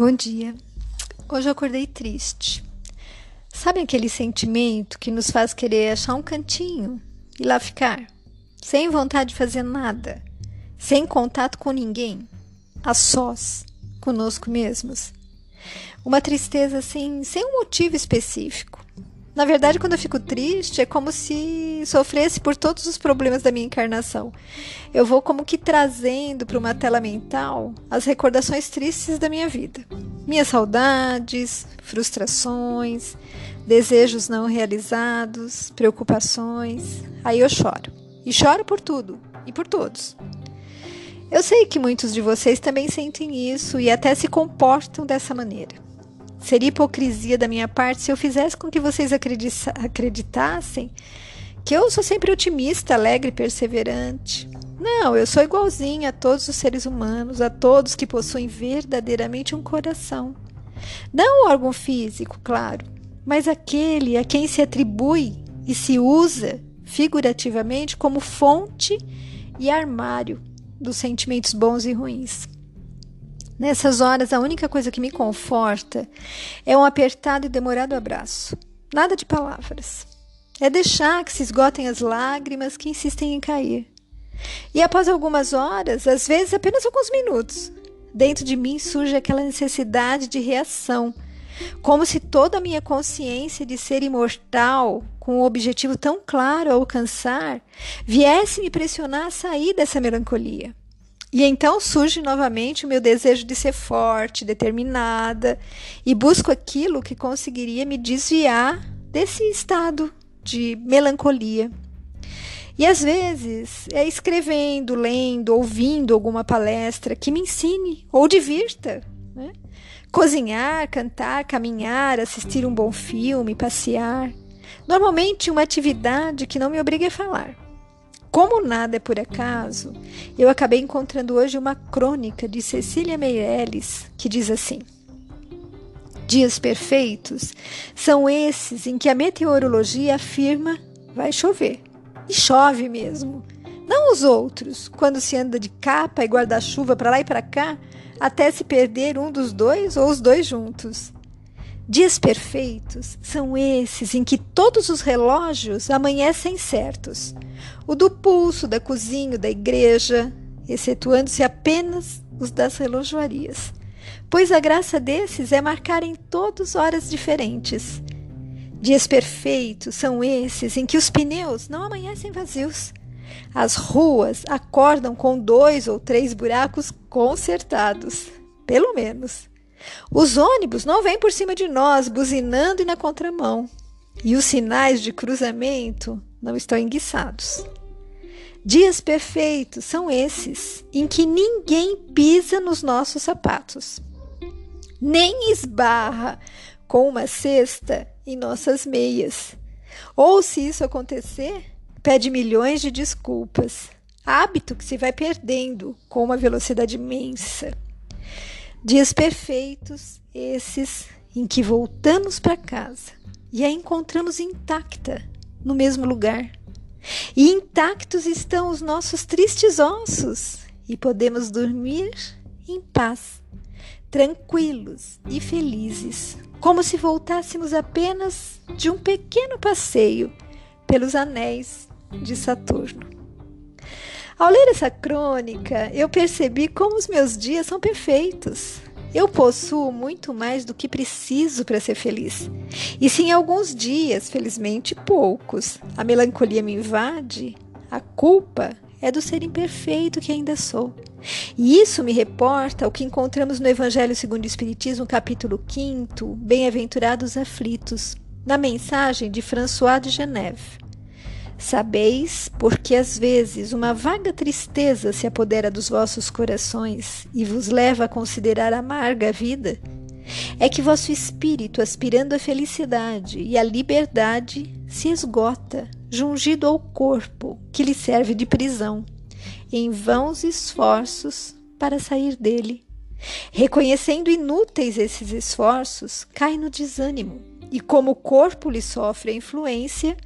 Bom dia. Hoje eu acordei triste. Sabe aquele sentimento que nos faz querer achar um cantinho e lá ficar, sem vontade de fazer nada, sem contato com ninguém, a sós, conosco mesmos? Uma tristeza assim, sem um motivo específico. Na verdade, quando eu fico triste, é como se sofresse por todos os problemas da minha encarnação. Eu vou como que trazendo para uma tela mental as recordações tristes da minha vida. Minhas saudades, frustrações, desejos não realizados, preocupações. Aí eu choro. E choro por tudo e por todos. Eu sei que muitos de vocês também sentem isso e até se comportam dessa maneira. Seria hipocrisia da minha parte se eu fizesse com que vocês acreditassem que eu sou sempre otimista, alegre perseverante. Não, eu sou igualzinha a todos os seres humanos, a todos que possuem verdadeiramente um coração. Não o órgão físico, claro, mas aquele a quem se atribui e se usa figurativamente como fonte e armário dos sentimentos bons e ruins. Nessas horas, a única coisa que me conforta é um apertado e demorado abraço. Nada de palavras. É deixar que se esgotem as lágrimas que insistem em cair. E após algumas horas, às vezes apenas alguns minutos, dentro de mim surge aquela necessidade de reação, como se toda a minha consciência de ser imortal, com um objetivo tão claro a alcançar, viesse me pressionar a sair dessa melancolia. E então surge novamente o meu desejo de ser forte, determinada, e busco aquilo que conseguiria me desviar desse estado de melancolia. E às vezes é escrevendo, lendo, ouvindo alguma palestra que me ensine ou divirta. Né? Cozinhar, cantar, caminhar, assistir um bom filme, passear. Normalmente uma atividade que não me obrigue a falar. Como nada é por acaso, eu acabei encontrando hoje uma crônica de Cecília Meirelles que diz assim: Dias perfeitos são esses em que a meteorologia afirma vai chover. E chove mesmo. Não os outros, quando se anda de capa e guarda-chuva para lá e para cá, até se perder um dos dois ou os dois juntos. Dias perfeitos são esses em que todos os relógios amanhecem certos o do pulso, da cozinha, da igreja, excetuando-se apenas os das relojoarias, pois a graça desses é marcarem todos horas diferentes. Dias perfeitos são esses em que os pneus não amanhecem vazios. As ruas acordam com dois ou três buracos consertados, pelo menos. Os ônibus não vêm por cima de nós, buzinando e na contramão. E os sinais de cruzamento não estão enguiçados. Dias perfeitos são esses em que ninguém pisa nos nossos sapatos, nem esbarra com uma cesta em nossas meias. Ou, se isso acontecer, pede milhões de desculpas. Hábito que se vai perdendo com uma velocidade imensa. Dias perfeitos, esses em que voltamos para casa e a encontramos intacta no mesmo lugar e intactos estão os nossos tristes ossos, e podemos dormir em paz, tranquilos e felizes, como se voltássemos apenas de um pequeno passeio pelos anéis de Saturno. Ao ler essa crônica, eu percebi como os meus dias são perfeitos. Eu possuo muito mais do que preciso para ser feliz. E se em alguns dias, felizmente poucos, a melancolia me invade, a culpa é do ser imperfeito que ainda sou. E isso me reporta ao que encontramos no Evangelho segundo o Espiritismo, capítulo 5, Bem-aventurados aflitos, na mensagem de François de Geneve. Sabeis, porque às vezes uma vaga tristeza se apodera dos vossos corações e vos leva a considerar amarga a vida? É que vosso espírito, aspirando à felicidade e à liberdade, se esgota, jungido ao corpo que lhe serve de prisão, em vãos esforços para sair dele. Reconhecendo inúteis esses esforços, cai no desânimo, e como o corpo lhe sofre a influência,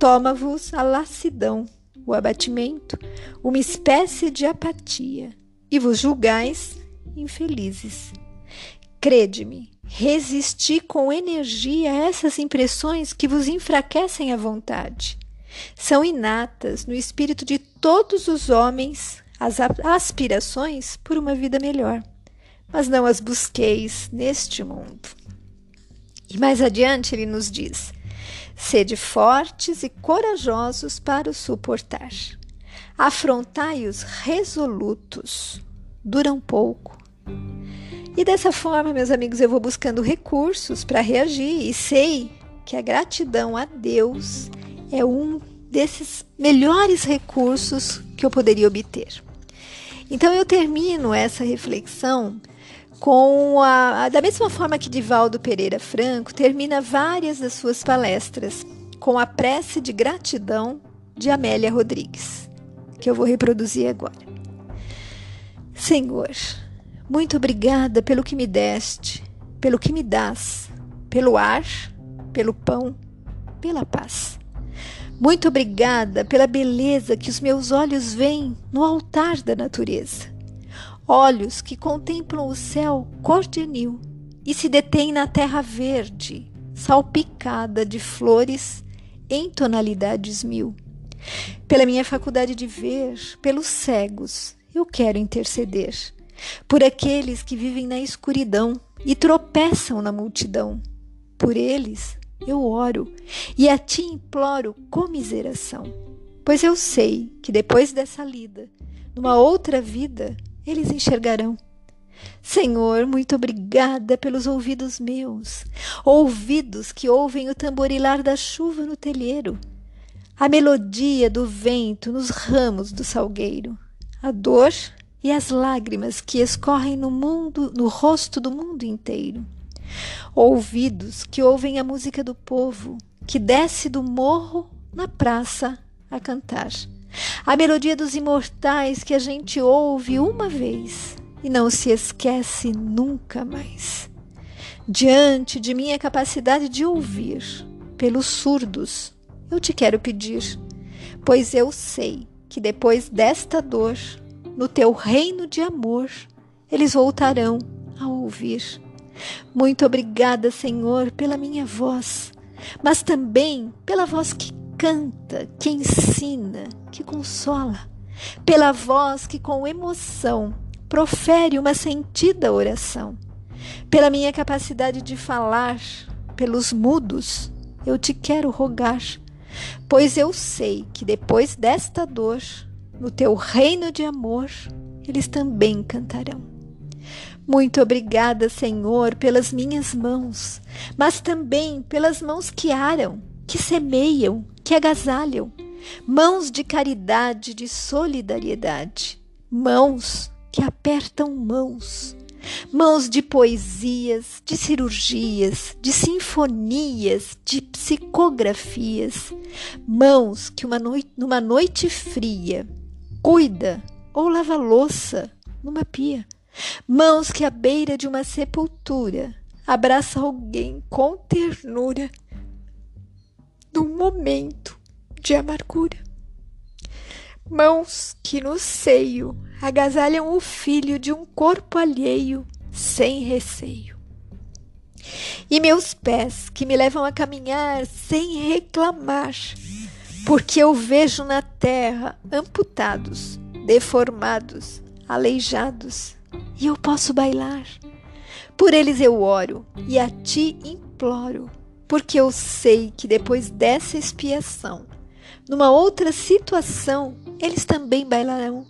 toma-vos a lassidão, o abatimento, uma espécie de apatia, e vos julgais infelizes. Crede-me, resisti com energia a essas impressões que vos enfraquecem a vontade. São inatas no espírito de todos os homens as aspirações por uma vida melhor, mas não as busqueis neste mundo. E mais adiante ele nos diz: sede fortes e corajosos para o suportar. Afrontai-os resolutos, duram pouco. E dessa forma, meus amigos, eu vou buscando recursos para reagir e sei que a gratidão a Deus é um desses melhores recursos que eu poderia obter. Então eu termino essa reflexão com a, da mesma forma que Divaldo Pereira Franco termina várias das suas palestras com a prece de gratidão de Amélia Rodrigues, que eu vou reproduzir agora. Senhor, muito obrigada pelo que me deste, pelo que me dás, pelo ar, pelo pão, pela paz. Muito obrigada pela beleza que os meus olhos veem no altar da natureza. Olhos que contemplam o céu cor de anil e se detêm na terra verde, salpicada de flores em tonalidades mil. Pela minha faculdade de ver, pelos cegos, eu quero interceder. Por aqueles que vivem na escuridão e tropeçam na multidão. Por eles, eu oro e a ti imploro comiseração, pois eu sei que depois dessa lida, numa outra vida, eles enxergarão. Senhor, muito obrigada pelos ouvidos meus, ouvidos que ouvem o tamborilar da chuva no telheiro, a melodia do vento nos ramos do salgueiro, a dor e as lágrimas que escorrem no mundo, no rosto do mundo inteiro ouvidos que ouvem a música do povo que desce do morro na praça a cantar. A melodia dos imortais que a gente ouve uma vez e não se esquece nunca mais. Diante de minha capacidade de ouvir, pelos surdos, eu te quero pedir, pois eu sei que depois desta dor, no teu reino de amor, eles voltarão a ouvir muito obrigada, Senhor, pela minha voz, mas também pela voz que canta, que ensina, que consola, pela voz que com emoção profere uma sentida oração, pela minha capacidade de falar, pelos mudos, eu te quero rogar, pois eu sei que depois desta dor, no teu reino de amor, eles também cantarão. Muito obrigada, Senhor, pelas minhas mãos, mas também pelas mãos que aram, que semeiam, que agasalham, mãos de caridade, de solidariedade, mãos que apertam mãos, mãos de poesias, de cirurgias, de sinfonias, de psicografias, mãos que uma noite, numa noite fria cuida ou lava louça numa pia. Mãos que à beira de uma sepultura abraça alguém com ternura momento de amargura. Mãos que no seio agasalham o filho de um corpo alheio sem receio. E meus pés que me levam a caminhar sem reclamar, porque eu vejo na terra amputados, deformados, aleijados, e eu posso bailar. Por eles eu oro e a ti imploro, porque eu sei que depois dessa expiação, numa outra situação, eles também bailarão.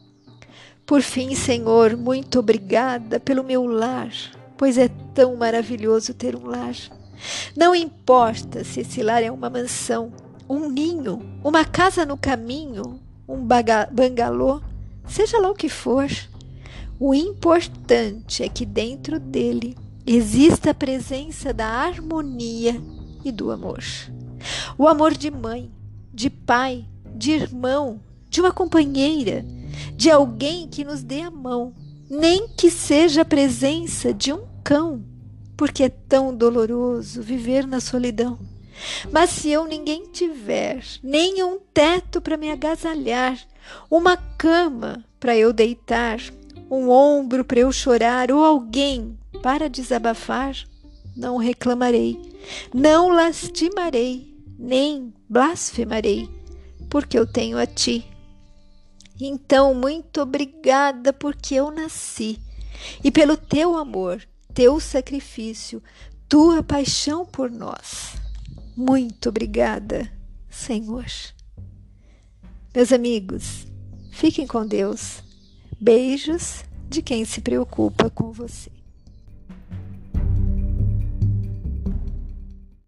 Por fim, Senhor, muito obrigada pelo meu lar, pois é tão maravilhoso ter um lar. Não importa se esse lar é uma mansão, um ninho, uma casa no caminho, um bangalô, seja lá o que for. O importante é que dentro dele exista a presença da harmonia e do amor. O amor de mãe, de pai, de irmão, de uma companheira, de alguém que nos dê a mão, nem que seja a presença de um cão, porque é tão doloroso viver na solidão. Mas se eu ninguém tiver, nem um teto para me agasalhar, uma cama para eu deitar, um ombro para eu chorar ou alguém para desabafar, não reclamarei, não lastimarei, nem blasfemarei, porque eu tenho a ti. Então, muito obrigada porque eu nasci e pelo teu amor, teu sacrifício, tua paixão por nós. Muito obrigada, Senhor. Meus amigos, fiquem com Deus. Beijos de quem se preocupa com você.